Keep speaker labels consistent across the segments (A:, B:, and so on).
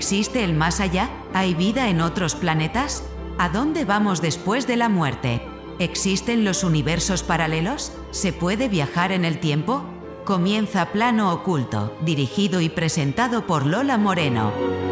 A: ¿Existe el más allá? ¿Hay vida en otros planetas? ¿A dónde vamos después de la muerte? ¿Existen los universos paralelos? ¿Se puede viajar en el tiempo? Comienza Plano Oculto, dirigido y presentado por Lola Moreno.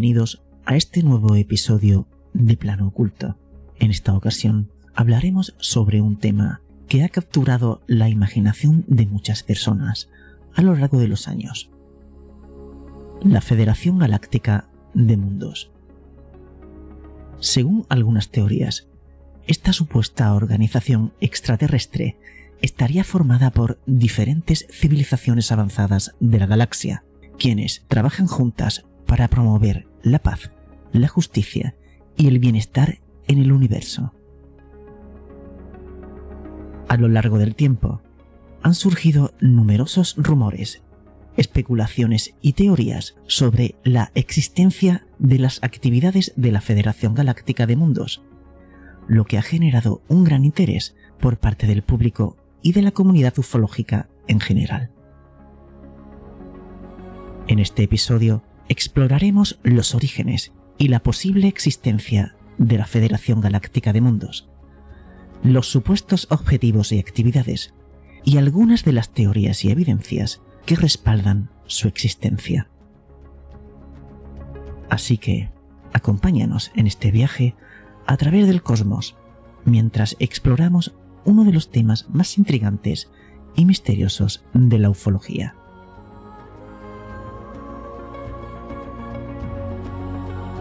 B: Bienvenidos a este nuevo episodio de Plano Oculto. En esta ocasión hablaremos sobre un tema que ha capturado la imaginación de muchas personas a lo largo de los años. La Federación Galáctica de Mundos. Según algunas teorías, esta supuesta organización extraterrestre estaría formada por diferentes civilizaciones avanzadas de la galaxia, quienes trabajan juntas para promover la paz, la justicia y el bienestar en el universo. A lo largo del tiempo, han surgido numerosos rumores, especulaciones y teorías sobre la existencia de las actividades de la Federación Galáctica de Mundos, lo que ha generado un gran interés por parte del público y de la comunidad ufológica en general. En este episodio exploraremos los orígenes y la posible existencia de la Federación Galáctica de Mundos, los supuestos objetivos y actividades, y algunas de las teorías y evidencias que respaldan su existencia. Así que, acompáñanos en este viaje a través del cosmos, mientras exploramos uno de los temas más intrigantes y misteriosos de la ufología.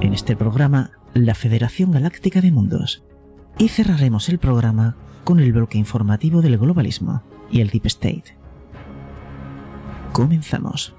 B: En este programa la Federación Galáctica de Mundos y cerraremos el programa con el bloque informativo del globalismo y el Deep State. Comenzamos.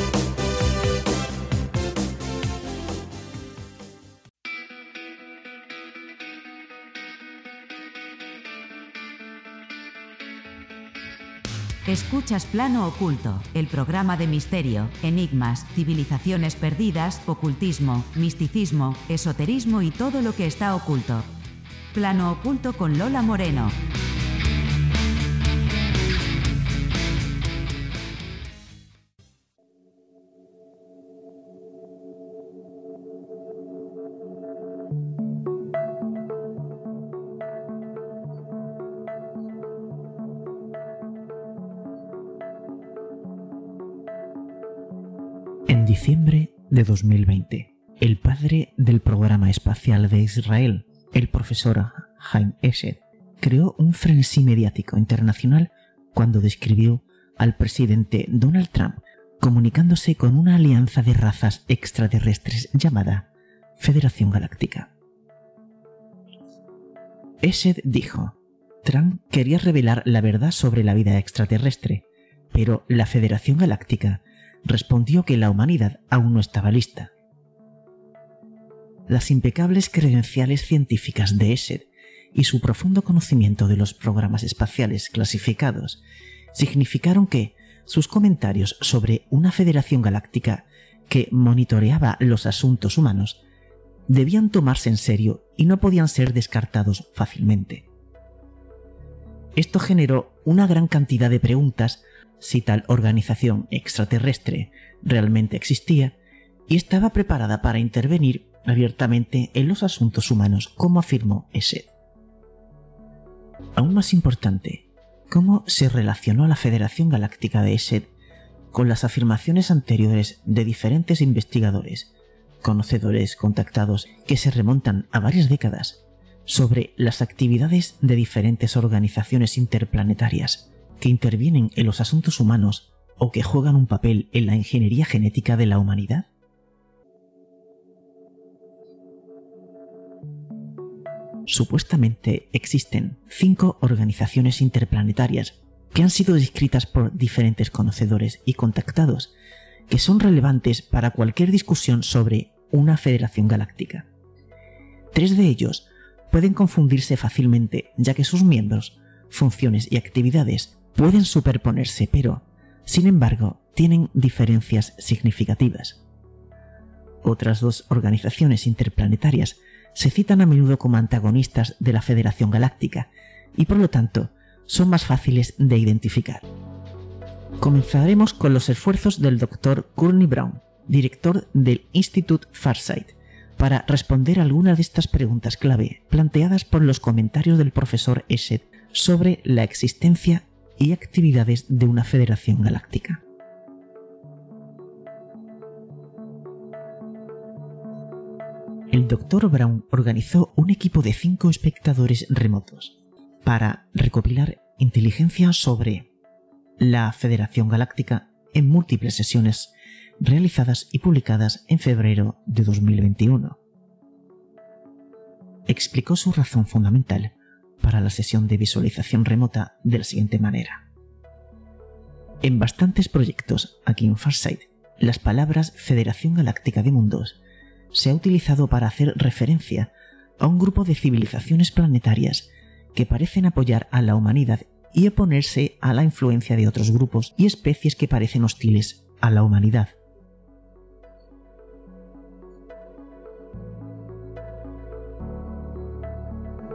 A: Escuchas Plano Oculto, el programa de misterio, enigmas, civilizaciones perdidas, ocultismo, misticismo, esoterismo y todo lo que está oculto. Plano Oculto con Lola Moreno.
B: De 2020, el padre del programa espacial de Israel, el profesor Haim Esed, creó un frenesí mediático internacional cuando describió al presidente Donald Trump comunicándose con una alianza de razas extraterrestres llamada Federación Galáctica. Esed dijo, Trump quería revelar la verdad sobre la vida extraterrestre, pero la Federación Galáctica respondió que la humanidad aún no estaba lista. Las impecables credenciales científicas de Esed y su profundo conocimiento de los programas espaciales clasificados significaron que sus comentarios sobre una federación galáctica que monitoreaba los asuntos humanos debían tomarse en serio y no podían ser descartados fácilmente. Esto generó una gran cantidad de preguntas si tal organización extraterrestre realmente existía y estaba preparada para intervenir abiertamente en los asuntos humanos, como afirmó Esed. Aún más importante, ¿cómo se relacionó la Federación Galáctica de Esed con las afirmaciones anteriores de diferentes investigadores, conocedores contactados que se remontan a varias décadas, sobre las actividades de diferentes organizaciones interplanetarias que intervienen en los asuntos humanos o que juegan un papel en la ingeniería genética de la humanidad? Supuestamente existen cinco organizaciones interplanetarias que han sido descritas por diferentes conocedores y contactados, que son relevantes para cualquier discusión sobre una federación galáctica. Tres de ellos pueden confundirse fácilmente ya que sus miembros, funciones y actividades pueden superponerse, pero, sin embargo, tienen diferencias significativas. Otras dos organizaciones interplanetarias se citan a menudo como antagonistas de la Federación Galáctica y por lo tanto son más fáciles de identificar. Comenzaremos con los esfuerzos del Dr. Courtney Brown, director del Institute Farsight, para responder algunas de estas preguntas clave planteadas por los comentarios del profesor Esed sobre la existencia y actividades de una federación galáctica. El Dr. Brown organizó un equipo de cinco espectadores remotos para recopilar inteligencia sobre la Federación Galáctica en múltiples sesiones realizadas y publicadas en febrero de 2021. Explicó su razón fundamental para la sesión de visualización remota de la siguiente manera. En bastantes proyectos aquí en Farsight, las palabras Federación Galáctica de Mundos se ha utilizado para hacer referencia a un grupo de civilizaciones planetarias que parecen apoyar a la humanidad y oponerse a la influencia de otros grupos y especies que parecen hostiles a la humanidad.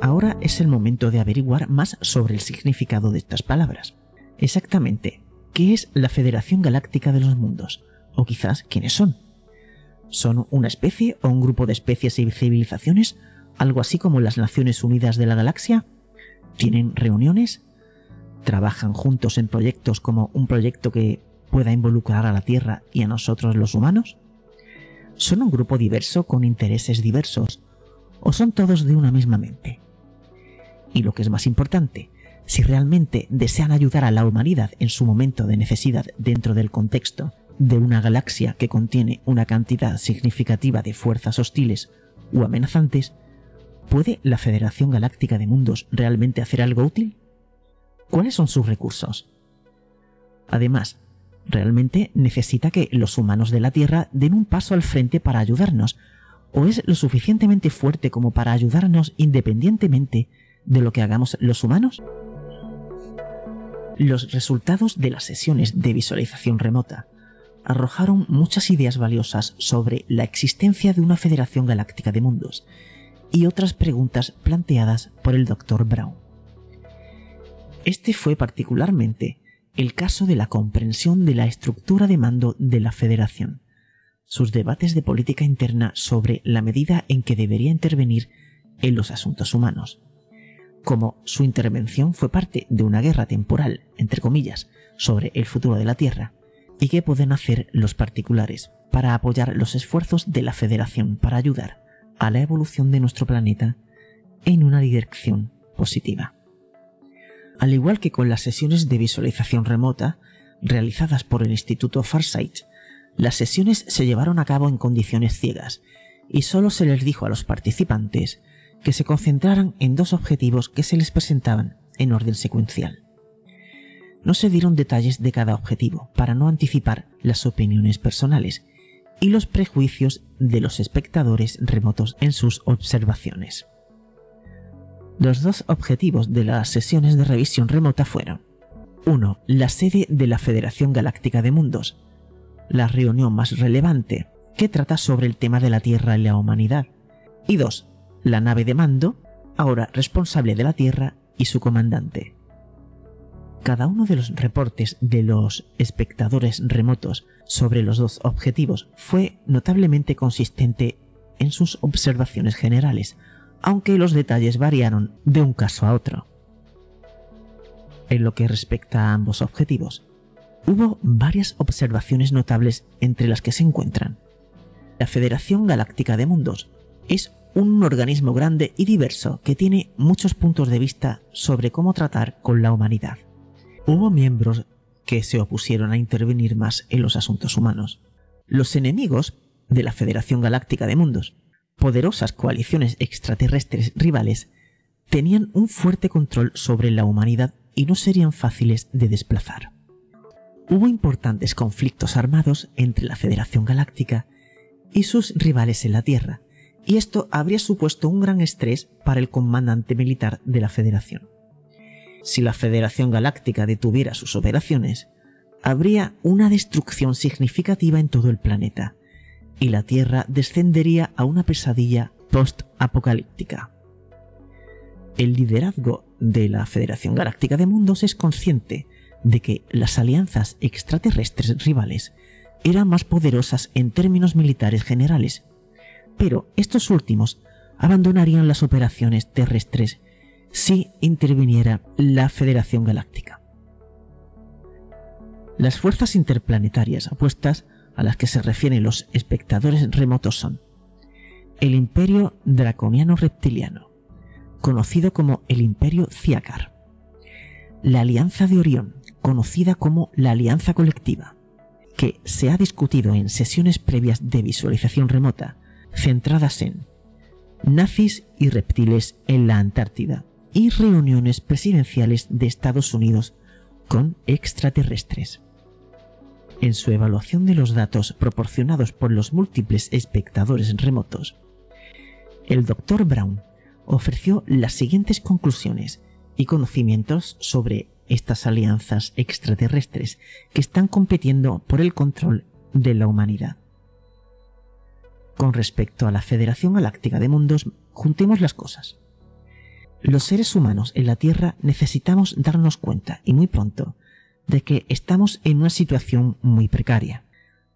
B: Ahora es el momento de averiguar más sobre el significado de estas palabras. Exactamente, ¿qué es la Federación Galáctica de los Mundos? O quizás, ¿quiénes son? ¿Son una especie o un grupo de especies y civilizaciones? ¿Algo así como las Naciones Unidas de la Galaxia? ¿Tienen reuniones? ¿Trabajan juntos en proyectos como un proyecto que pueda involucrar a la Tierra y a nosotros los humanos? ¿Son un grupo diverso con intereses diversos? ¿O son todos de una misma mente? Y lo que es más importante, si realmente desean ayudar a la humanidad en su momento de necesidad dentro del contexto de una galaxia que contiene una cantidad significativa de fuerzas hostiles o amenazantes, ¿puede la Federación Galáctica de Mundos realmente hacer algo útil? ¿Cuáles son sus recursos? Además, ¿realmente necesita que los humanos de la Tierra den un paso al frente para ayudarnos? ¿O es lo suficientemente fuerte como para ayudarnos independientemente de lo que hagamos los humanos? Los resultados de las sesiones de visualización remota arrojaron muchas ideas valiosas sobre la existencia de una Federación Galáctica de Mundos y otras preguntas planteadas por el Dr. Brown. Este fue particularmente el caso de la comprensión de la estructura de mando de la Federación, sus debates de política interna sobre la medida en que debería intervenir en los asuntos humanos, como su intervención fue parte de una guerra temporal, entre comillas, sobre el futuro de la Tierra, y qué pueden hacer los particulares para apoyar los esfuerzos de la Federación para ayudar a la evolución de nuestro planeta en una dirección positiva. Al igual que con las sesiones de visualización remota realizadas por el Instituto Farsight, las sesiones se llevaron a cabo en condiciones ciegas y solo se les dijo a los participantes que se concentraran en dos objetivos que se les presentaban en orden secuencial. No se dieron detalles de cada objetivo para no anticipar las opiniones personales y los prejuicios de los espectadores remotos en sus observaciones. Los dos objetivos de las sesiones de revisión remota fueron 1. La sede de la Federación Galáctica de Mundos, la reunión más relevante que trata sobre el tema de la Tierra y la humanidad. Y 2 la nave de mando, ahora responsable de la Tierra y su comandante. Cada uno de los reportes de los espectadores remotos sobre los dos objetivos fue notablemente consistente en sus observaciones generales, aunque los detalles variaron de un caso a otro. En lo que respecta a ambos objetivos, hubo varias observaciones notables entre las que se encuentran. La Federación Galáctica de Mundos es un organismo grande y diverso que tiene muchos puntos de vista sobre cómo tratar con la humanidad. Hubo miembros que se opusieron a intervenir más en los asuntos humanos. Los enemigos de la Federación Galáctica de Mundos, poderosas coaliciones extraterrestres rivales, tenían un fuerte control sobre la humanidad y no serían fáciles de desplazar. Hubo importantes conflictos armados entre la Federación Galáctica y sus rivales en la Tierra, y esto habría supuesto un gran estrés para el comandante militar de la Federación. Si la Federación Galáctica detuviera sus operaciones, habría una destrucción significativa en todo el planeta, y la Tierra descendería a una pesadilla post-apocalíptica. El liderazgo de la Federación Galáctica de Mundos es consciente de que las alianzas extraterrestres rivales eran más poderosas en términos militares generales, pero estos últimos abandonarían las operaciones terrestres si interviniera la Federación Galáctica. Las fuerzas interplanetarias opuestas a las que se refieren los espectadores remotos son el Imperio Draconiano Reptiliano, conocido como el Imperio Ciacar, la Alianza de Orión, conocida como la Alianza Colectiva, que se ha discutido en sesiones previas de visualización remota, centradas en nazis y reptiles en la Antártida, y reuniones presidenciales de Estados Unidos con extraterrestres. En su evaluación de los datos proporcionados por los múltiples espectadores remotos, el Dr. Brown ofreció las siguientes conclusiones y conocimientos sobre estas alianzas extraterrestres que están compitiendo por el control de la humanidad. Con respecto a la Federación Galáctica de Mundos, juntemos las cosas. Los seres humanos en la Tierra necesitamos darnos cuenta, y muy pronto, de que estamos en una situación muy precaria.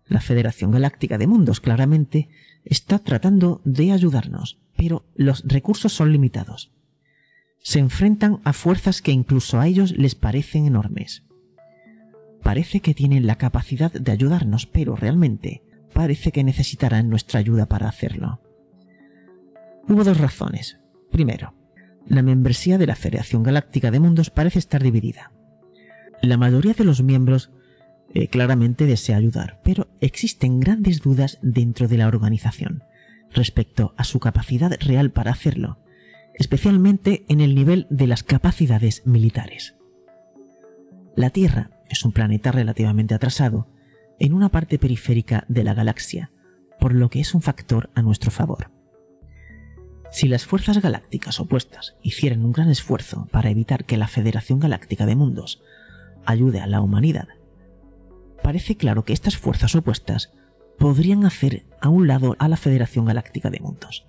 B: La Federación Galáctica de Mundos claramente está tratando de ayudarnos, pero los recursos son limitados. Se enfrentan a fuerzas que incluso a ellos les parecen enormes. Parece que tienen la capacidad de ayudarnos, pero realmente parece que necesitarán nuestra ayuda para hacerlo. Hubo dos razones. Primero, la membresía de la Federación Galáctica de Mundos parece estar dividida. La mayoría de los miembros eh, claramente desea ayudar, pero existen grandes dudas dentro de la organización respecto a su capacidad real para hacerlo, especialmente en el nivel de las capacidades militares. La Tierra es un planeta relativamente atrasado en una parte periférica de la galaxia, por lo que es un factor a nuestro favor. Si las fuerzas galácticas opuestas hicieran un gran esfuerzo para evitar que la Federación Galáctica de Mundos ayude a la humanidad, parece claro que estas fuerzas opuestas podrían hacer a un lado a la Federación Galáctica de Mundos.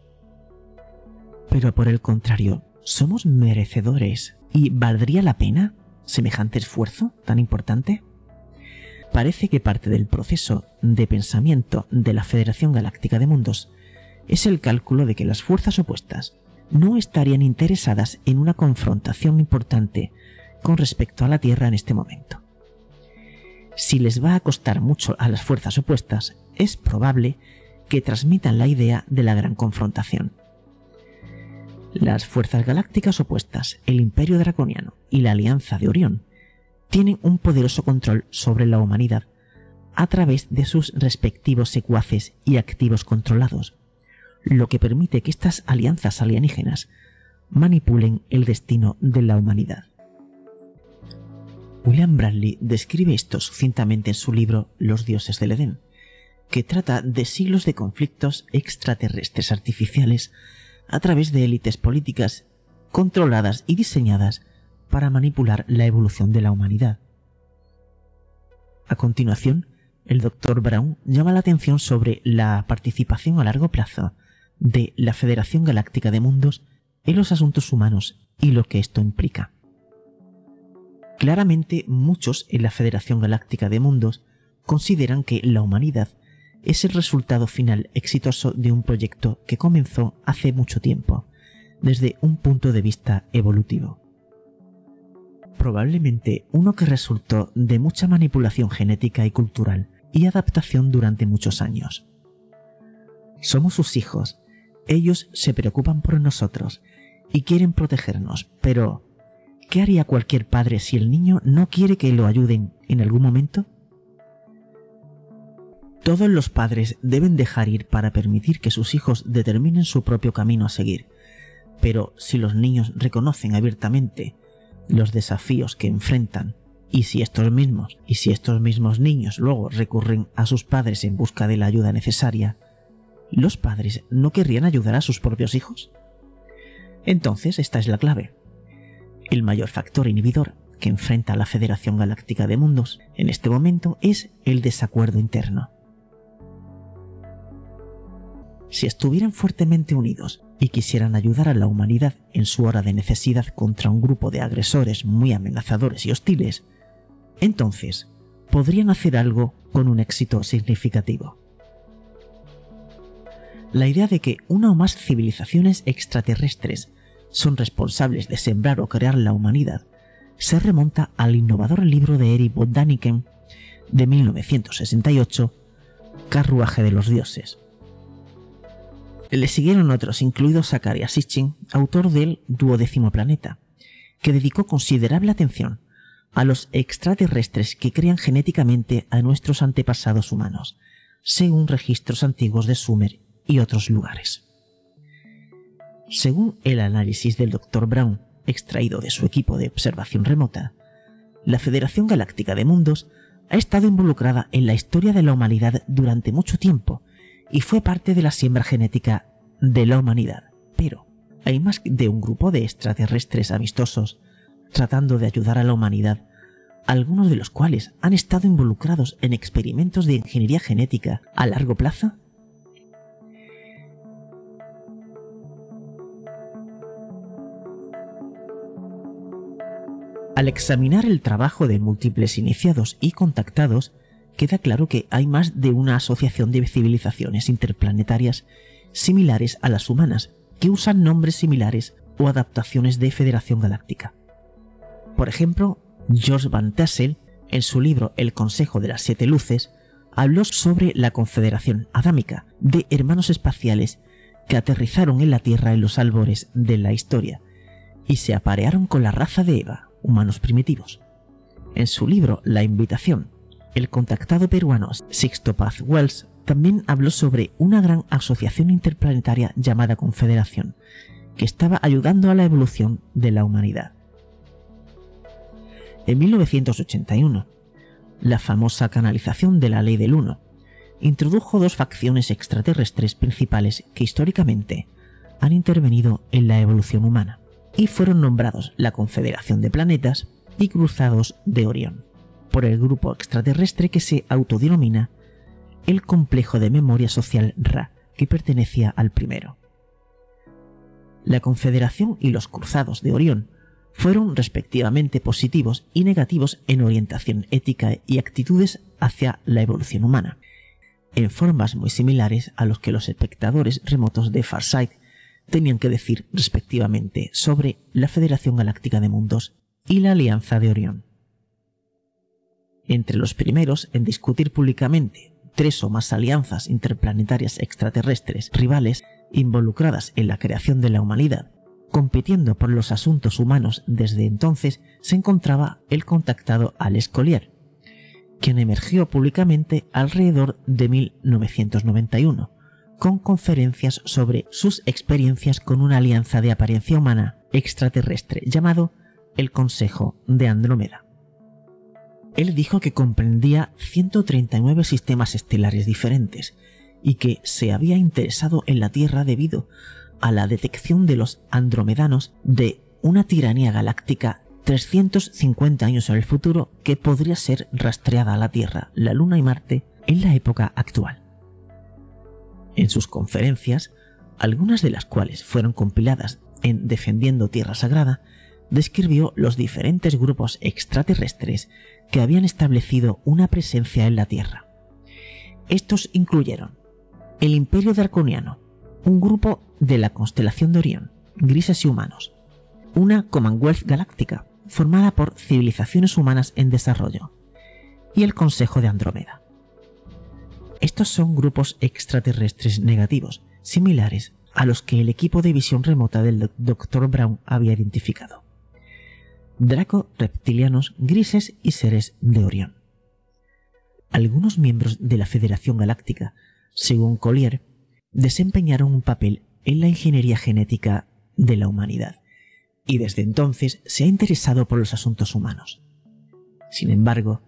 B: Pero por el contrario, ¿somos merecedores y valdría la pena semejante esfuerzo tan importante? Parece que parte del proceso de pensamiento de la Federación Galáctica de Mundos es el cálculo de que las fuerzas opuestas no estarían interesadas en una confrontación importante con respecto a la Tierra en este momento. Si les va a costar mucho a las fuerzas opuestas, es probable que transmitan la idea de la gran confrontación. Las fuerzas galácticas opuestas, el Imperio Draconiano y la Alianza de Orión, tienen un poderoso control sobre la humanidad a través de sus respectivos secuaces y activos controlados, lo que permite que estas alianzas alienígenas manipulen el destino de la humanidad. William Bradley describe esto sucintamente en su libro Los dioses del Edén, que trata de siglos de conflictos extraterrestres artificiales a través de élites políticas controladas y diseñadas para manipular la evolución de la humanidad. A continuación, el Dr. Brown llama la atención sobre la participación a largo plazo de la Federación Galáctica de Mundos en los asuntos humanos y lo que esto implica. Claramente muchos en la Federación Galáctica de Mundos consideran que la humanidad es el resultado final exitoso de un proyecto que comenzó hace mucho tiempo, desde un punto de vista evolutivo. Probablemente uno que resultó de mucha manipulación genética y cultural y adaptación durante muchos años. Somos sus hijos, ellos se preocupan por nosotros y quieren protegernos, pero ¿qué haría cualquier padre si el niño no quiere que lo ayuden en algún momento? Todos los padres deben dejar ir para permitir que sus hijos determinen su propio camino a seguir, pero si los niños reconocen abiertamente los desafíos que enfrentan y si estos mismos y si estos mismos niños luego recurren a sus padres en busca de la ayuda necesaria, ¿los padres no querrían ayudar a sus propios hijos? Entonces esta es la clave. El mayor factor inhibidor que enfrenta la Federación Galáctica de Mundos en este momento es el desacuerdo interno si estuvieran fuertemente unidos y quisieran ayudar a la humanidad en su hora de necesidad contra un grupo de agresores muy amenazadores y hostiles, entonces podrían hacer algo con un éxito significativo. La idea de que una o más civilizaciones extraterrestres son responsables de sembrar o crear la humanidad se remonta al innovador libro de Eric von Daniken de 1968, Carruaje de los Dioses, le siguieron otros, incluido Zachariah Sitchin, autor del Duodécimo Planeta, que dedicó considerable atención a los extraterrestres que crean genéticamente a nuestros antepasados humanos, según registros antiguos de Sumer y otros lugares. Según el análisis del Dr. Brown, extraído de su equipo de observación remota, la Federación Galáctica de Mundos ha estado involucrada en la historia de la humanidad durante mucho tiempo y fue parte de la siembra genética de la humanidad. Pero hay más de un grupo de extraterrestres amistosos tratando de ayudar a la humanidad, algunos de los cuales han estado involucrados en experimentos de ingeniería genética a largo plazo. Al examinar el trabajo de múltiples iniciados y contactados, queda claro que hay más de una asociación de civilizaciones interplanetarias similares a las humanas, que usan nombres similares o adaptaciones de Federación Galáctica. Por ejemplo, George Van Tassel, en su libro El Consejo de las Siete Luces, habló sobre la Confederación Adámica de hermanos espaciales que aterrizaron en la Tierra en los albores de la historia y se aparearon con la raza de Eva, humanos primitivos. En su libro La Invitación, el contactado peruano Sixto Paz Wells también habló sobre una gran asociación interplanetaria llamada Confederación, que estaba ayudando a la evolución de la humanidad. En 1981, la famosa canalización de la Ley del Uno introdujo dos facciones extraterrestres principales que históricamente han intervenido en la evolución humana y fueron nombrados la Confederación de Planetas y Cruzados de Orión por el grupo extraterrestre que se autodenomina el complejo de memoria social Ra, que pertenecía al primero. La Confederación y los Cruzados de Orión fueron respectivamente positivos y negativos en orientación ética y actitudes hacia la evolución humana, en formas muy similares a los que los espectadores remotos de Farsight tenían que decir respectivamente sobre la Federación Galáctica de Mundos y la Alianza de Orión entre los primeros en discutir públicamente tres o más alianzas interplanetarias extraterrestres rivales involucradas en la creación de la humanidad. Compitiendo por los asuntos humanos desde entonces se encontraba el contactado Alex Collier, quien emergió públicamente alrededor de 1991, con conferencias sobre sus experiencias con una alianza de apariencia humana extraterrestre llamado el Consejo de Andrómeda. Él dijo que comprendía 139 sistemas estelares diferentes y que se había interesado en la Tierra debido a la detección de los andromedanos de una tiranía galáctica 350 años en el futuro que podría ser rastreada a la Tierra, la Luna y Marte en la época actual. En sus conferencias, algunas de las cuales fueron compiladas en Defendiendo Tierra Sagrada, describió los diferentes grupos extraterrestres que habían establecido una presencia en la Tierra. Estos incluyeron el Imperio Draconiano, un grupo de la constelación de Orión, grises y humanos, una Commonwealth Galáctica, formada por civilizaciones humanas en desarrollo, y el Consejo de Andrómeda. Estos son grupos extraterrestres negativos, similares a los que el equipo de visión remota del Dr. Brown había identificado. Draco, reptilianos, grises y seres de Orión. Algunos miembros de la Federación Galáctica, según Collier, desempeñaron un papel en la ingeniería genética de la humanidad, y desde entonces se ha interesado por los asuntos humanos. Sin embargo,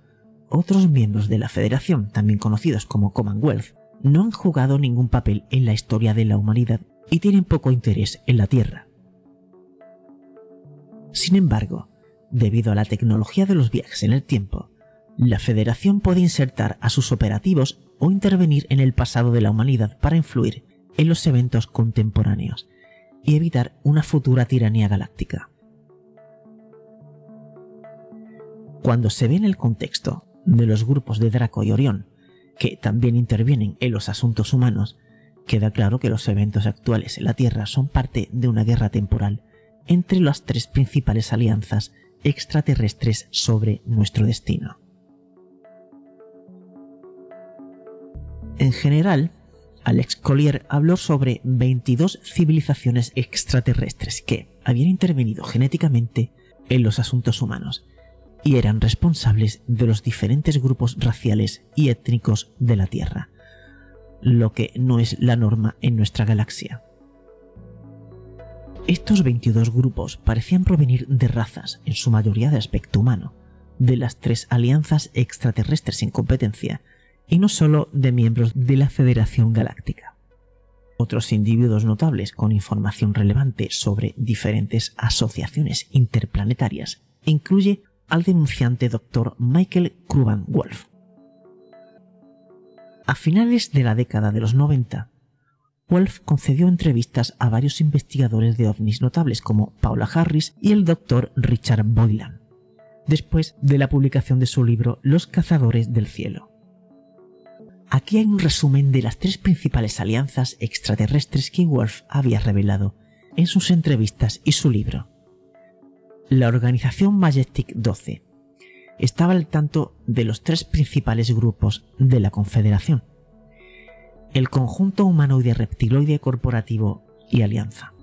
B: otros miembros de la Federación, también conocidos como Commonwealth, no han jugado ningún papel en la historia de la humanidad y tienen poco interés en la Tierra. Sin embargo, debido a la tecnología de los viajes en el tiempo, la Federación puede insertar a sus operativos o intervenir en el pasado de la humanidad para influir en los eventos contemporáneos y evitar una futura tiranía galáctica. Cuando se ve en el contexto de los grupos de Draco y Orión, que también intervienen en los asuntos humanos, queda claro que los eventos actuales en la Tierra son parte de una guerra temporal entre las tres principales alianzas extraterrestres sobre nuestro destino. En general, Alex Collier habló sobre 22 civilizaciones extraterrestres que habían intervenido genéticamente en los asuntos humanos y eran responsables de los diferentes grupos raciales y étnicos de la Tierra, lo que no es la norma en nuestra galaxia. Estos 22 grupos parecían provenir de razas, en su mayoría de aspecto humano, de las tres alianzas extraterrestres en competencia, y no solo de miembros de la Federación Galáctica. Otros individuos notables con información relevante sobre diferentes asociaciones interplanetarias incluye al denunciante Dr. Michael Kruban Wolf. A finales de la década de los 90, Wolf concedió entrevistas a varios investigadores de ovnis notables como Paula Harris y el Dr. Richard Boylan, después de la publicación de su libro Los cazadores del cielo. Aquí hay un resumen de las tres principales alianzas extraterrestres que Wolf había revelado en sus entrevistas y su libro. La organización Majestic 12 estaba al tanto de los tres principales grupos de la Confederación. El conjunto humanoide reptiloide corporativo y alianza.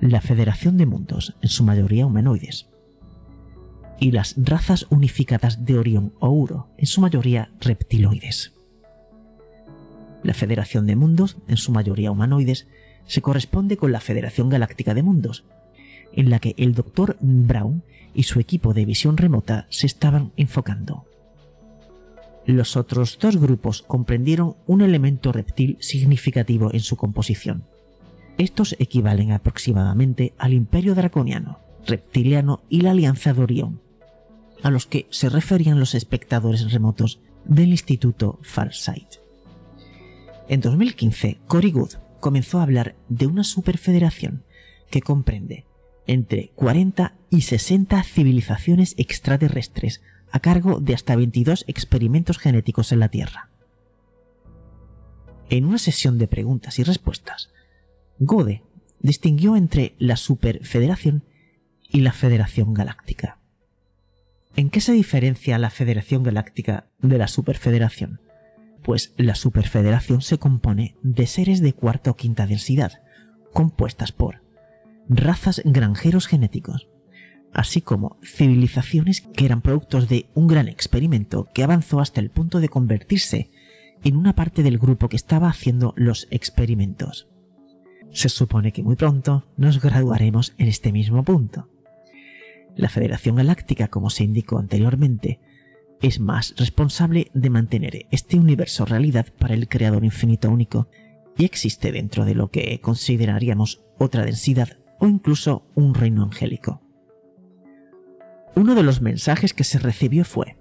B: La Federación de Mundos, en su mayoría humanoides. Y las razas unificadas de Orión o Uro, en su mayoría reptiloides. La Federación de Mundos, en su mayoría humanoides, se corresponde con la Federación Galáctica de Mundos, en la que el Dr. Brown y su equipo de visión remota se estaban enfocando. Los otros dos grupos comprendieron un elemento reptil significativo en su composición. Estos equivalen aproximadamente al Imperio Draconiano, Reptiliano y la Alianza de Orión, a los que se referían los espectadores remotos del Instituto Farsight. En 2015, Cory Good comenzó a hablar de una superfederación que comprende entre 40 y 60 civilizaciones extraterrestres a cargo de hasta 22 experimentos genéticos en la Tierra. En una sesión de preguntas y respuestas, Gode distinguió entre la Superfederación y la Federación Galáctica. ¿En qué se diferencia la Federación Galáctica de la Superfederación? Pues la Superfederación se compone de seres de cuarta o quinta densidad, compuestas por razas granjeros genéticos, así como civilizaciones que eran productos de un gran experimento que avanzó hasta el punto de convertirse en una parte del grupo que estaba haciendo los experimentos. Se supone que muy pronto nos graduaremos en este mismo punto. La Federación Galáctica, como se indicó anteriormente, es más responsable de mantener este universo realidad para el Creador infinito único y existe dentro de lo que consideraríamos otra densidad o incluso un reino angélico. Uno de los mensajes que se recibió fue,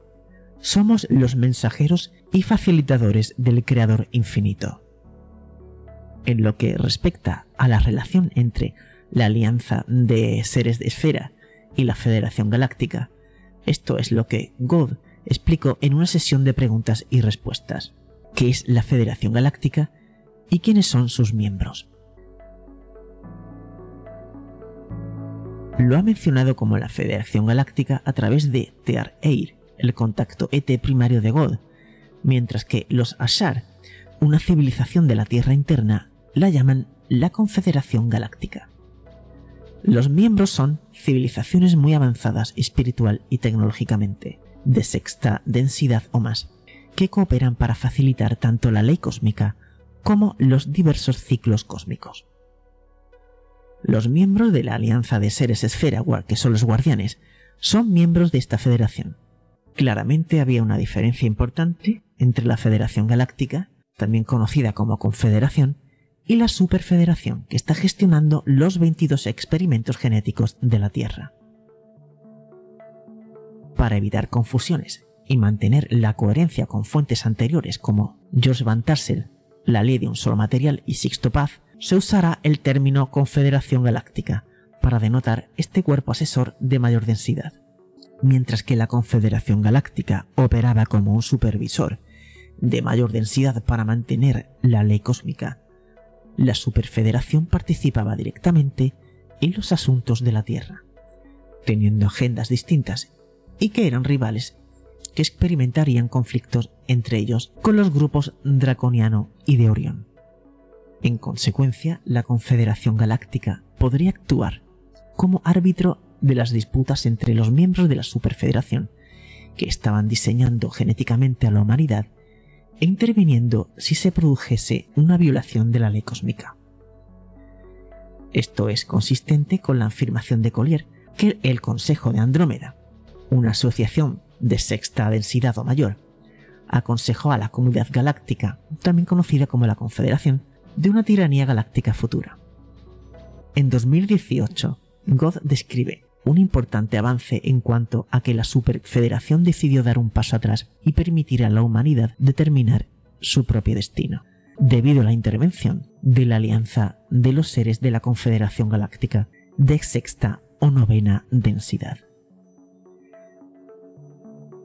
B: somos los mensajeros y facilitadores del Creador infinito. En lo que respecta a la relación entre la alianza de seres de esfera y la Federación Galáctica. Esto es lo que God explicó en una sesión de preguntas y respuestas. ¿Qué es la Federación Galáctica y quiénes son sus miembros? Lo ha mencionado como la Federación Galáctica a través de Tear Air, el contacto ET primario de God, mientras que los Ashar, una civilización de la Tierra interna, la llaman la Confederación Galáctica. Los miembros son civilizaciones muy avanzadas espiritual y tecnológicamente, de sexta densidad o más, que cooperan para facilitar tanto la ley cósmica como los diversos ciclos cósmicos. Los miembros de la Alianza de Seres Esfera, que son los guardianes, son miembros de esta federación. Claramente había una diferencia importante entre la Federación Galáctica, también conocida como Confederación, y la Superfederación, que está gestionando los 22 experimentos genéticos de la Tierra. Para evitar confusiones y mantener la coherencia con fuentes anteriores como George Van Tassel, la ley de un solo material y Sixto Paz, se usará el término Confederación Galáctica para denotar este cuerpo asesor de mayor densidad. Mientras que la Confederación Galáctica operaba como un supervisor de mayor densidad para mantener la ley cósmica, la Superfederación participaba directamente en los asuntos de la Tierra, teniendo agendas distintas y que eran rivales que experimentarían conflictos entre ellos con los grupos Draconiano y de Orión. En consecuencia, la Confederación Galáctica podría actuar como árbitro de las disputas entre los miembros de la Superfederación, que estaban diseñando genéticamente a la humanidad e interviniendo si se produjese una violación de la ley cósmica. Esto es consistente con la afirmación de Collier que el Consejo de Andrómeda, una asociación de sexta densidad o mayor, aconsejó a la comunidad galáctica, también conocida como la Confederación, de una tiranía galáctica futura. En 2018, God describe un importante avance en cuanto a que la Superfederación decidió dar un paso atrás y permitir a la humanidad determinar su propio destino, debido a la intervención de la Alianza de los Seres de la Confederación Galáctica de sexta o novena densidad.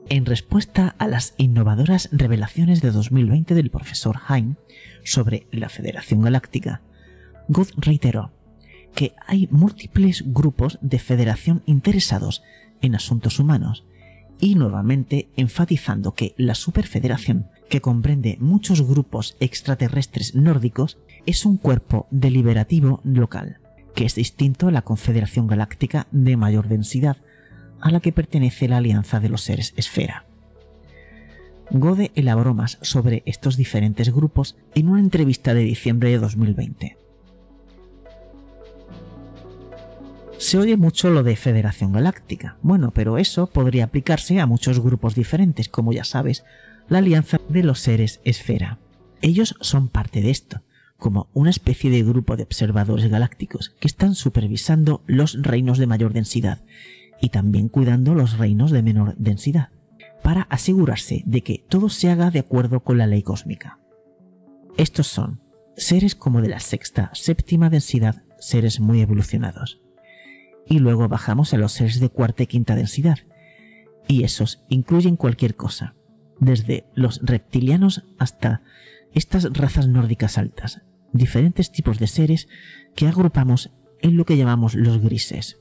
B: En respuesta a las innovadoras revelaciones de 2020 del profesor Hein sobre la Federación Galáctica, God reiteró que hay múltiples grupos de federación interesados en asuntos humanos y nuevamente enfatizando que la Superfederación, que comprende muchos grupos extraterrestres nórdicos, es un cuerpo deliberativo local, que es distinto a la Confederación Galáctica de mayor densidad, a la que pertenece la Alianza de los Seres Esfera. Gode elaboró más sobre estos diferentes grupos en una entrevista de diciembre de 2020. Se oye mucho lo de Federación Galáctica. Bueno, pero eso podría aplicarse a muchos grupos diferentes, como ya sabes, la Alianza de los Seres Esfera. Ellos son parte de esto, como una especie de grupo de observadores galácticos que están supervisando los reinos de mayor densidad y también cuidando los reinos de menor densidad, para asegurarse de que todo se haga de acuerdo con la ley cósmica. Estos son seres como de la sexta, séptima densidad, seres muy evolucionados. Y luego bajamos a los seres de cuarta y quinta densidad. Y esos incluyen cualquier cosa, desde los reptilianos hasta estas razas nórdicas altas, diferentes tipos de seres que agrupamos en lo que llamamos los grises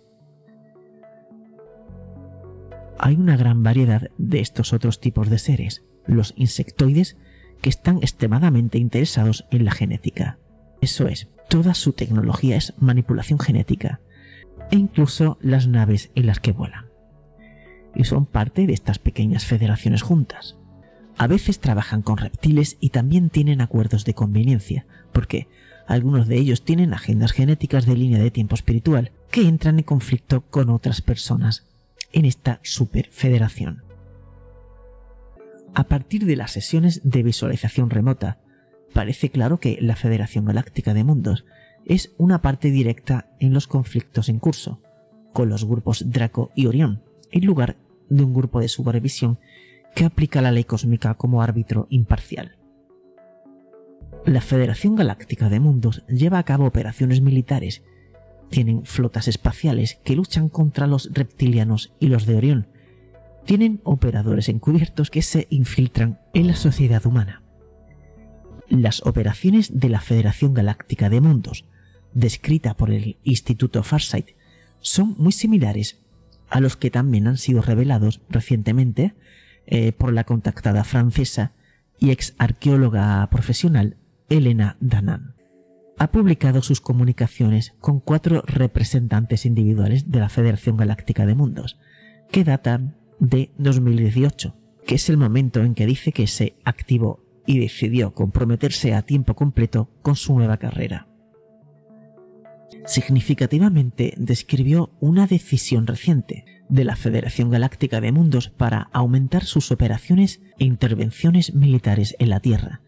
B: hay una gran variedad de estos otros tipos de seres, los insectoides, que están extremadamente interesados en la genética. Eso es, toda su tecnología es manipulación genética, e incluso las naves en las que vuelan. Y son parte de estas pequeñas federaciones juntas. A veces trabajan con reptiles y también tienen acuerdos de conveniencia, porque algunos de ellos tienen agendas genéticas de línea de tiempo espiritual que entran en conflicto con otras personas en esta superfederación. A partir de las sesiones de visualización remota, parece claro que la Federación Galáctica de Mundos es una parte directa en los conflictos en curso, con los grupos Draco y Orión, en lugar de un grupo de supervisión que aplica la ley cósmica como árbitro imparcial. La Federación Galáctica de Mundos lleva a cabo operaciones militares Tienen flotas espaciales que luchan contra los reptilianos y los de Orión. Tienen operadores encubiertos que se infiltran en la sociedad humana. Las operaciones de la Federación Galáctica de Mundos, descrita por el Instituto Farsight, son muy similares a los que también han sido revelados recientemente eh, por la contactada francesa y ex arqueóloga profesional Elena Danan. Ha publicado sus comunicaciones con cuatro representantes individuales de la Federación Galáctica de Mundos, que datan de 2018, que es el momento en que dice que se activó y decidió comprometerse a tiempo completo con su nueva carrera. Significativamente describió una decisión reciente de la Federación Galáctica de Mundos para aumentar sus operaciones e intervenciones militares en la Tierra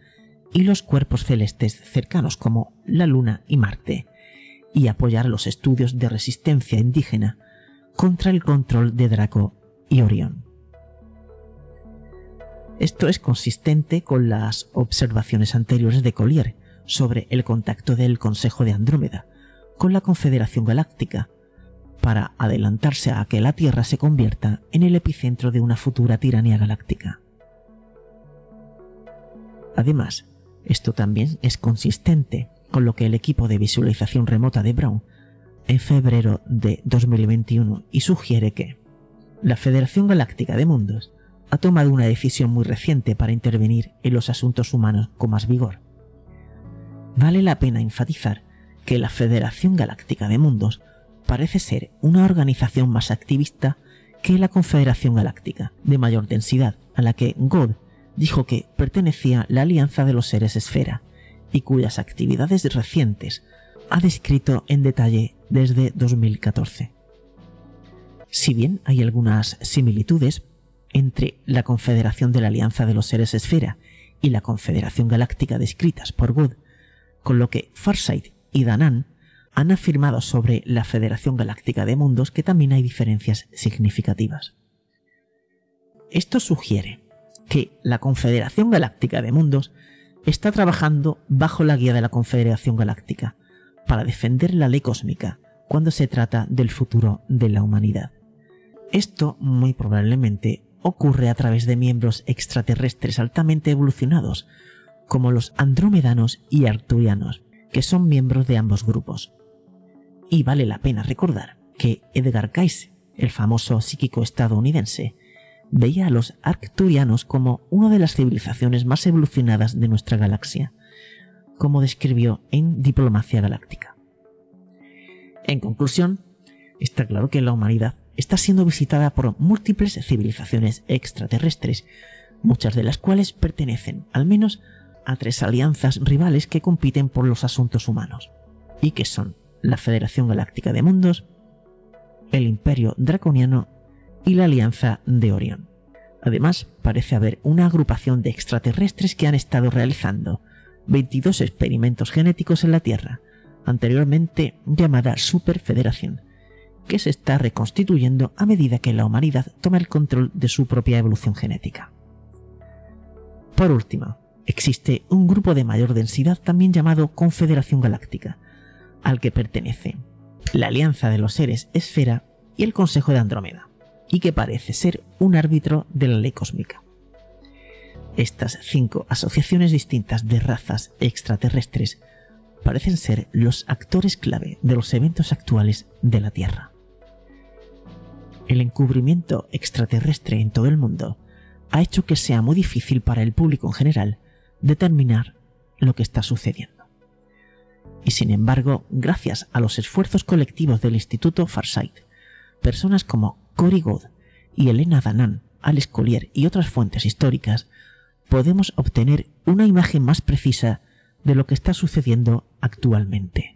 B: y los cuerpos celestes cercanos como la Luna y Marte, y apoyar los estudios de resistencia indígena contra el control de Draco y Orión. Esto es consistente con las observaciones anteriores de Collier sobre el contacto del Consejo de Andrómeda, con la Confederación Galáctica, para adelantarse a que la Tierra se convierta en el epicentro de una futura tiranía galáctica. Además, esto también es consistente con lo que el equipo de visualización remota de Brown en febrero de 2021 y sugiere que la Federación Galáctica de Mundos ha tomado una decisión muy reciente para intervenir en los asuntos humanos con más vigor. Vale la pena enfatizar que la Federación Galáctica de Mundos parece ser una organización más activista que la Confederación Galáctica, de mayor densidad, a la que God dijo que pertenecía la Alianza de los Seres Esfera, y cuyas actividades recientes ha descrito en detalle desde 2014. Si bien hay algunas similitudes entre la Confederación de la Alianza de los Seres Esfera y la Confederación Galáctica descritas por God, con lo que Farsight y Danan han afirmado sobre la Federación Galáctica de Mundos que también hay diferencias significativas. Esto sugiere que la Confederación Galáctica de Mundos está trabajando bajo la guía de la Confederación Galáctica para defender la ley cósmica cuando se trata del futuro de la humanidad. Esto muy probablemente ocurre a través de miembros extraterrestres altamente evolucionados, como los andromedanos y arturianos, que son miembros de ambos grupos. Y vale la pena recordar que Edgar Cayce, el famoso psíquico estadounidense, veía a los arcturianos como una de las civilizaciones más evolucionadas de nuestra galaxia, como describió en Diplomacia Galáctica. En conclusión, está claro que la humanidad está siendo visitada por múltiples civilizaciones extraterrestres, muchas de las cuales pertenecen, al menos, a tres alianzas rivales que compiten por los asuntos humanos, y que son la Federación Galáctica de Mundos, el Imperio Draconiano y la Alianza de Orión. Además, parece haber una agrupación de extraterrestres que han estado realizando 22 experimentos genéticos en la Tierra, anteriormente llamada Superfederación, que se está reconstituyendo a medida que la humanidad toma el control de su propia evolución genética. Por último, existe un grupo de mayor densidad también llamado Confederación Galáctica, al que pertenece la Alianza de los Seres Esfera y el Consejo de Andrómeda, y que parece ser un árbitro de la ley cósmica. Estas cinco asociaciones distintas de razas extraterrestres parecen ser los actores clave de los eventos actuales de la Tierra. El encubrimiento extraterrestre en todo el mundo ha hecho que sea muy difícil para el público en general determinar lo que está sucediendo. Y sin embargo, gracias a los esfuerzos colectivos del Instituto Farsight, personas como Cory y Elena Danan, Alex Collier y otras fuentes históricas, podemos obtener una imagen más precisa de lo que está sucediendo actualmente.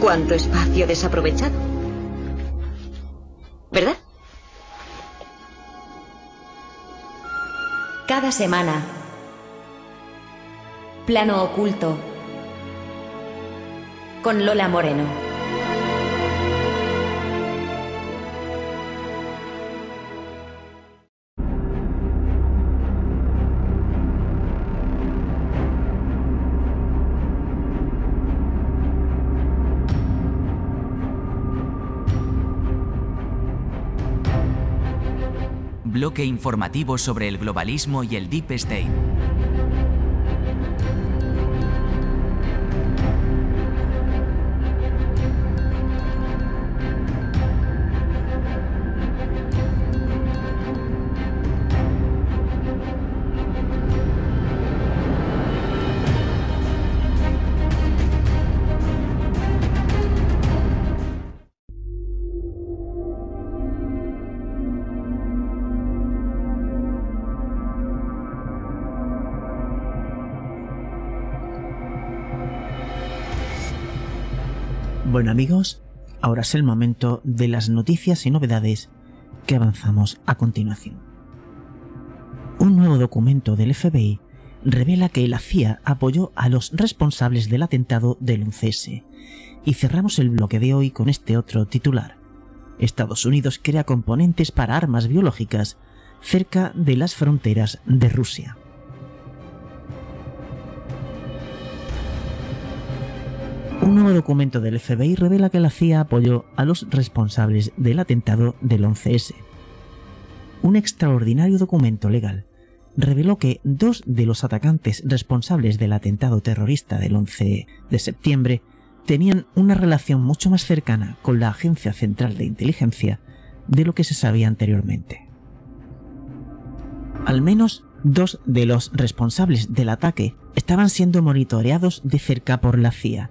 C: ¿Cuánto espacio desaprovechado? ¿Verdad?
D: Cada semana. Plano oculto. Con Lola Moreno.
E: Bloque informativo sobre el globalismo y el Deep State.
B: Bueno amigos, ahora es el momento de las noticias y novedades que avanzamos a continuación. Un nuevo documento del FBI revela que la CIA apoyó a los responsables del atentado del 11S. Y cerramos el bloque de hoy con este otro titular. Estados Unidos crea componentes para armas biológicas cerca de las fronteras de Rusia. Nuevo documento del FBI revela que la CIA apoyó a los responsables del atentado del 11S. Un extraordinario documento legal reveló que dos de los atacantes responsables del atentado terrorista del 11 de septiembre tenían una relación mucho más cercana con la Agencia Central de Inteligencia de lo que se sabía anteriormente. Al menos dos de los responsables del ataque estaban siendo monitoreados de cerca por la CIA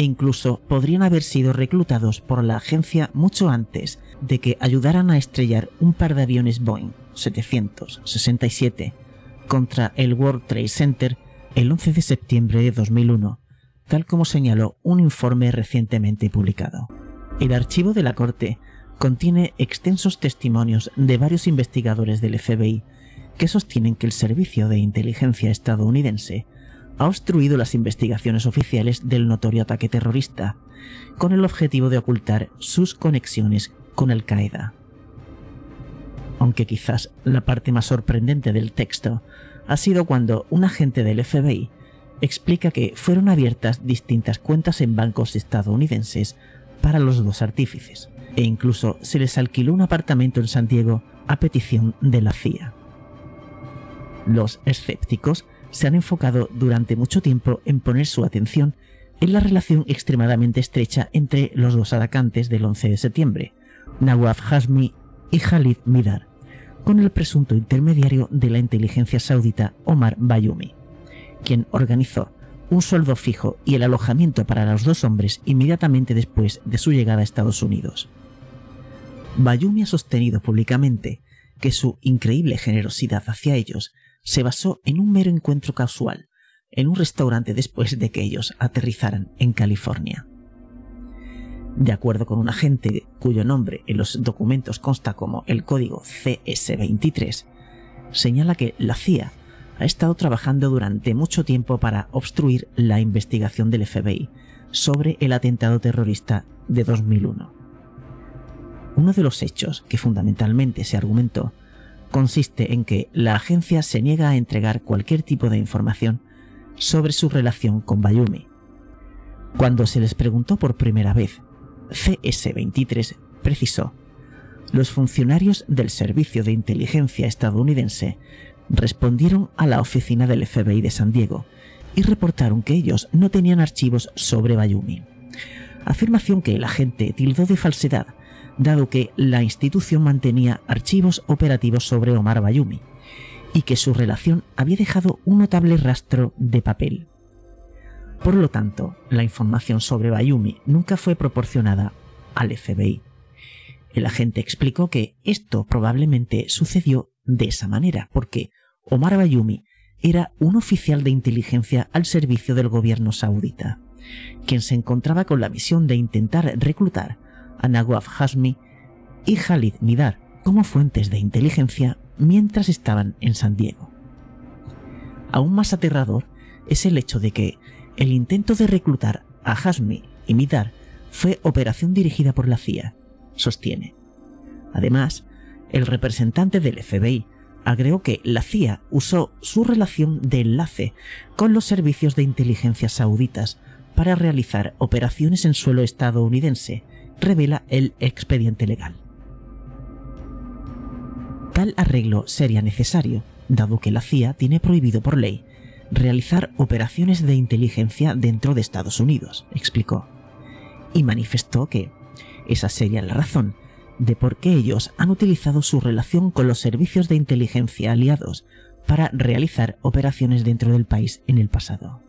B: e incluso podrían haber sido reclutados por la agencia mucho antes de que ayudaran a estrellar un par de aviones Boeing 767 contra el World Trade Center el 11 de septiembre de 2001, tal como señaló un informe recientemente publicado. El archivo de la Corte contiene extensos testimonios de varios investigadores del FBI que sostienen que el Servicio de Inteligencia estadounidense ha obstruido las investigaciones oficiales del notorio ataque terrorista, con el objetivo de ocultar sus conexiones con Al-Qaeda. Aunque quizás la parte más sorprendente del texto ha sido cuando un agente del FBI explica que fueron abiertas distintas cuentas en bancos estadounidenses para los dos artífices, e incluso se les alquiló un apartamento en San Diego a petición de la CIA. Los escépticos se han enfocado durante mucho tiempo en poner su atención en la relación extremadamente estrecha entre los dos atacantes del 11 de septiembre, Nawaf Hazmi y Khalid Midar, con el presunto intermediario de la inteligencia saudita Omar Bayumi, quien organizó un sueldo fijo y el alojamiento para los dos hombres inmediatamente después de su llegada a Estados Unidos. Bayumi ha sostenido públicamente que su increíble generosidad hacia ellos se basó en un mero encuentro casual en un restaurante después de que ellos aterrizaran en California. De acuerdo con un agente cuyo nombre en los documentos consta como el código CS23, señala que la CIA ha estado trabajando durante mucho tiempo para obstruir la investigación del FBI sobre el atentado terrorista de 2001. Uno de los hechos que fundamentalmente se argumentó consiste en que la agencia se niega a entregar cualquier tipo de información sobre su relación con Bayumi. Cuando se les preguntó por primera vez, CS-23 precisó, los funcionarios del Servicio de Inteligencia estadounidense respondieron a la oficina del FBI de San Diego y reportaron que ellos no tenían archivos sobre Bayumi. Afirmación que el agente tildó de falsedad dado que la institución mantenía archivos operativos sobre Omar Bayumi y que su relación había dejado un notable rastro de papel. Por lo tanto, la información sobre Bayumi nunca fue proporcionada al FBI. El agente explicó que esto probablemente sucedió de esa manera, porque Omar Bayumi era un oficial de inteligencia al servicio del gobierno saudita, quien se encontraba con la misión de intentar reclutar a Nawaf Hasmi y Khalid Midar como fuentes de inteligencia mientras estaban en San Diego. Aún más aterrador es el hecho de que el intento de reclutar a Hasmi y Midar fue operación dirigida por la CIA, sostiene. Además, el representante del FBI agregó que la CIA usó su relación de enlace con los servicios de inteligencia sauditas para realizar operaciones en suelo estadounidense, revela el expediente legal. Tal arreglo sería necesario, dado que la CIA tiene prohibido por ley realizar operaciones de inteligencia dentro de Estados Unidos, explicó, y manifestó que esa sería la razón de por qué ellos han utilizado su relación con los servicios de inteligencia aliados para realizar operaciones dentro del país en el pasado.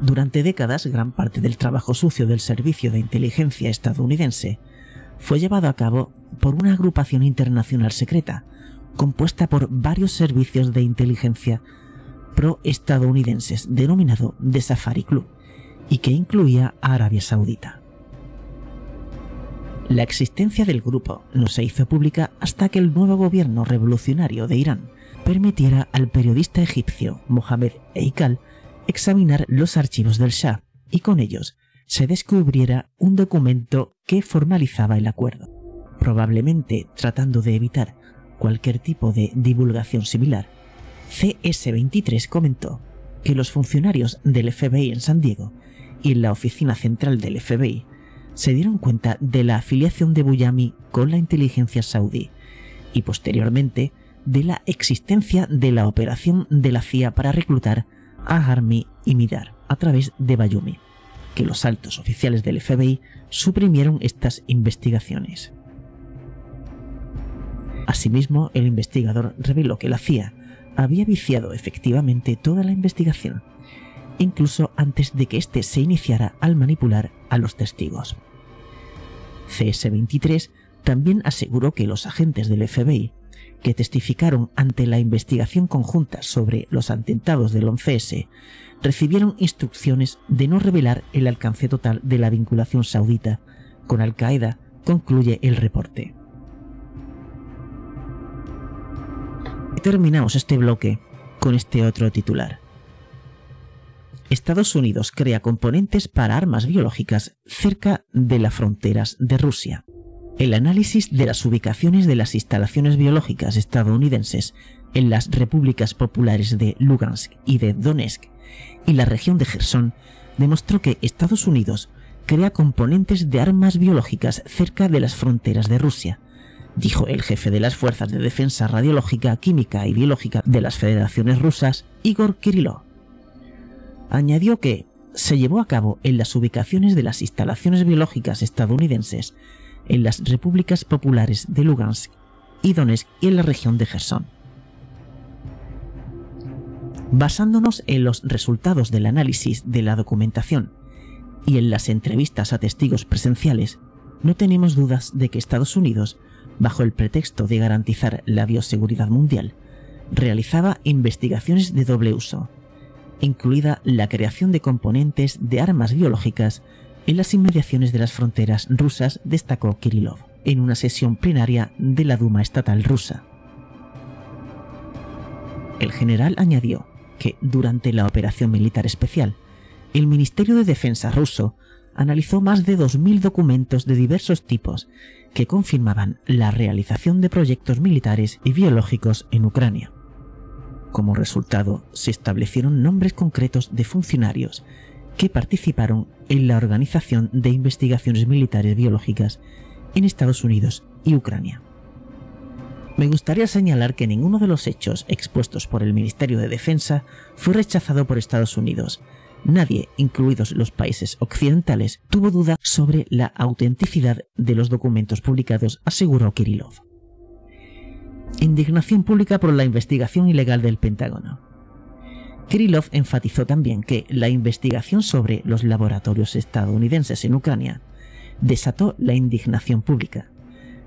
B: Durante décadas, gran parte del trabajo sucio del Servicio de Inteligencia estadounidense fue llevado a cabo por una agrupación internacional secreta, compuesta por varios servicios de inteligencia pro-estadounidenses denominado The Safari Club, y que incluía a Arabia Saudita. La existencia del grupo no se hizo pública hasta que el nuevo gobierno revolucionario de Irán permitiera al periodista egipcio Mohamed Eikal examinar los archivos del Shah y con ellos se descubriera un documento que formalizaba el acuerdo. Probablemente tratando de evitar cualquier tipo de divulgación similar, CS23 comentó que los funcionarios del FBI en San Diego y en la oficina central del FBI se dieron cuenta de la afiliación de Buyami con la inteligencia saudí y posteriormente de la existencia de la operación de la CIA para reclutar a Harmi y Midar a través de Bayumi, que los altos oficiales del FBI suprimieron estas investigaciones. Asimismo, el investigador reveló que la CIA había viciado efectivamente toda la investigación incluso antes de que éste se iniciara al manipular a los testigos. CS-23 también aseguró que los agentes del FBI, que testificaron ante la investigación conjunta sobre los atentados del 11S, recibieron instrucciones de no revelar el alcance total de la vinculación saudita con Al-Qaeda, concluye el reporte. Terminamos este bloque con este otro titular. Estados Unidos crea componentes para armas biológicas cerca de las fronteras de Rusia. El análisis de las ubicaciones de las instalaciones biológicas estadounidenses en las repúblicas populares de Lugansk y de Donetsk y la región de Gerson demostró que Estados Unidos crea componentes de armas biológicas cerca de las fronteras de Rusia, dijo el jefe de las Fuerzas de Defensa Radiológica, Química y Biológica de las Federaciones Rusas, Igor Kirillov. Añadió que se llevó a cabo en las ubicaciones de las instalaciones biológicas estadounidenses en las repúblicas populares de Lugansk y Donetsk y en la región de Gerson. Basándonos en los resultados del análisis de la documentación y en las entrevistas a testigos presenciales, no tenemos dudas de que Estados Unidos, bajo el pretexto de garantizar la bioseguridad mundial, realizaba investigaciones de doble uso incluida la creación de componentes de armas biológicas en las inmediaciones de las fronteras rusas, destacó Kirillov en una sesión plenaria de la Duma estatal rusa. El general añadió que durante la operación militar especial, el Ministerio de Defensa ruso analizó más de 2.000 documentos de diversos tipos que confirmaban la realización de proyectos militares y biológicos en Ucrania. Como resultado, se establecieron nombres concretos de funcionarios que participaron en la organización de investigaciones militares biológicas en Estados Unidos y Ucrania. Me gustaría señalar que ninguno de los hechos expuestos por el Ministerio de Defensa fue rechazado por Estados Unidos, Nadie, incluidos los países occidentales, tuvo duda sobre la autenticidad de los documentos publicados, aseguró Kirillov. Indignación pública por la investigación ilegal del Pentágono. Kirillov enfatizó también que la investigación sobre los laboratorios estadounidenses en Ucrania desató la indignación pública,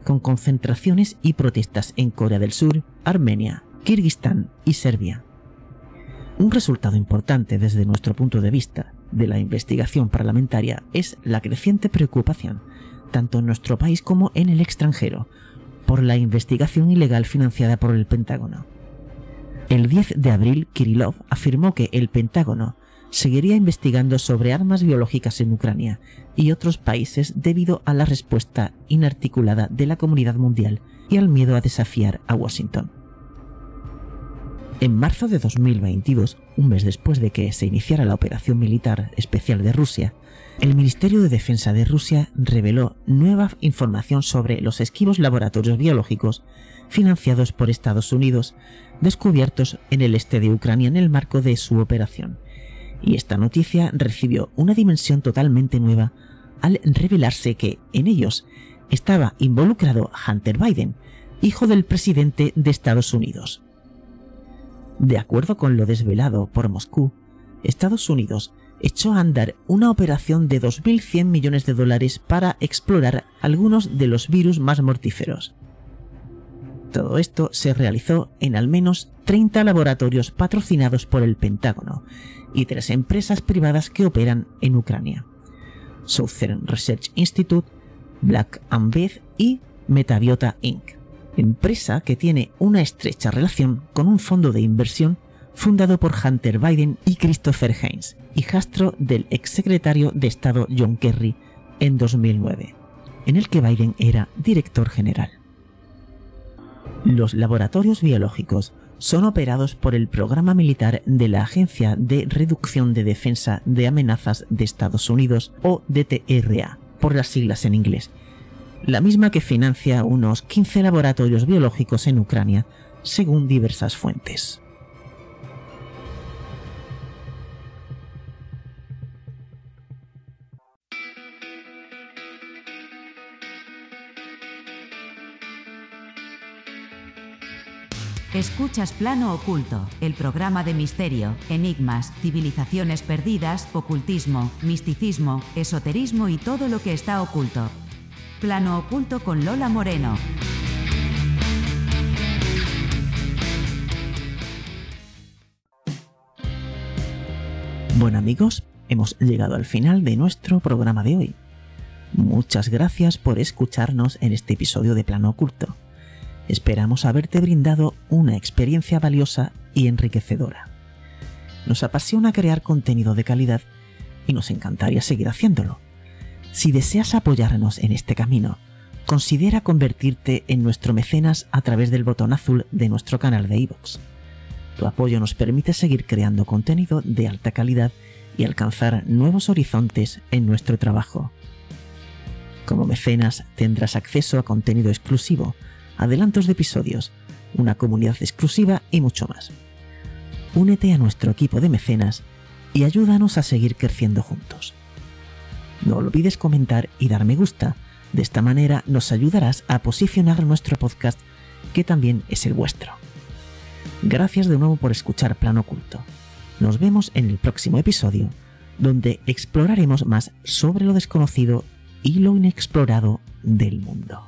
B: con concentraciones y protestas en Corea del Sur, Armenia, Kirguistán y Serbia. Un resultado importante desde nuestro punto de vista de la investigación parlamentaria es la creciente preocupación, tanto en nuestro país como en el extranjero, por la investigación ilegal financiada por el Pentágono. El 10 de abril, Kirillov afirmó que el Pentágono seguiría investigando sobre armas biológicas en Ucrania y otros países debido a la respuesta inarticulada de la comunidad mundial y al miedo a desafiar a Washington. En marzo de 2022, un mes después de que se iniciara la operación militar especial de Rusia, el Ministerio de Defensa de Rusia reveló nueva información sobre los esquivos laboratorios biológicos financiados por Estados Unidos, descubiertos en el este de Ucrania en el marco de su operación. Y esta noticia recibió una dimensión totalmente nueva al revelarse que en ellos estaba involucrado Hunter Biden, hijo del presidente de Estados Unidos. De acuerdo con lo desvelado por Moscú, Estados Unidos echó a andar una operación de 2.100 millones de dólares para explorar algunos de los virus más mortíferos. Todo esto se realizó en al menos 30 laboratorios patrocinados por el Pentágono y tres empresas privadas que operan en Ucrania. Southern Research Institute, Black Beth y Metabiota Inc empresa que tiene una estrecha relación con un fondo de inversión fundado por Hunter Biden y Christopher Heinz, hijastro del exsecretario de Estado John Kerry en 2009, en el que Biden era director general. Los laboratorios biológicos son operados por el programa militar de la Agencia de Reducción de Defensa de Amenazas de Estados Unidos o DTRA, por las siglas en inglés, la misma que financia unos 15 laboratorios biológicos en Ucrania, según diversas fuentes.
A: Escuchas Plano Oculto, el programa de misterio, enigmas, civilizaciones perdidas, ocultismo, misticismo, esoterismo y todo lo que está oculto. Plano oculto con Lola Moreno.
B: Bueno amigos, hemos llegado al final de nuestro programa de hoy. Muchas gracias por escucharnos en este episodio de Plano Oculto. Esperamos haberte brindado una experiencia valiosa y enriquecedora. Nos apasiona crear contenido de calidad y nos encantaría seguir haciéndolo. Si deseas apoyarnos en este camino, considera convertirte en nuestro mecenas a través del botón azul de nuestro canal de iVoox. Tu apoyo nos permite seguir creando contenido de alta calidad y alcanzar nuevos horizontes en nuestro trabajo. Como mecenas tendrás acceso a contenido exclusivo, adelantos de episodios, una comunidad exclusiva y mucho más. Únete a nuestro equipo de mecenas y ayúdanos a seguir creciendo juntos. No olvides comentar y dar me gusta. De esta manera nos ayudarás a posicionar nuestro podcast, que también es el vuestro. Gracias de nuevo por escuchar Plano Oculto. Nos vemos en el próximo episodio, donde exploraremos más sobre lo desconocido y lo inexplorado del mundo.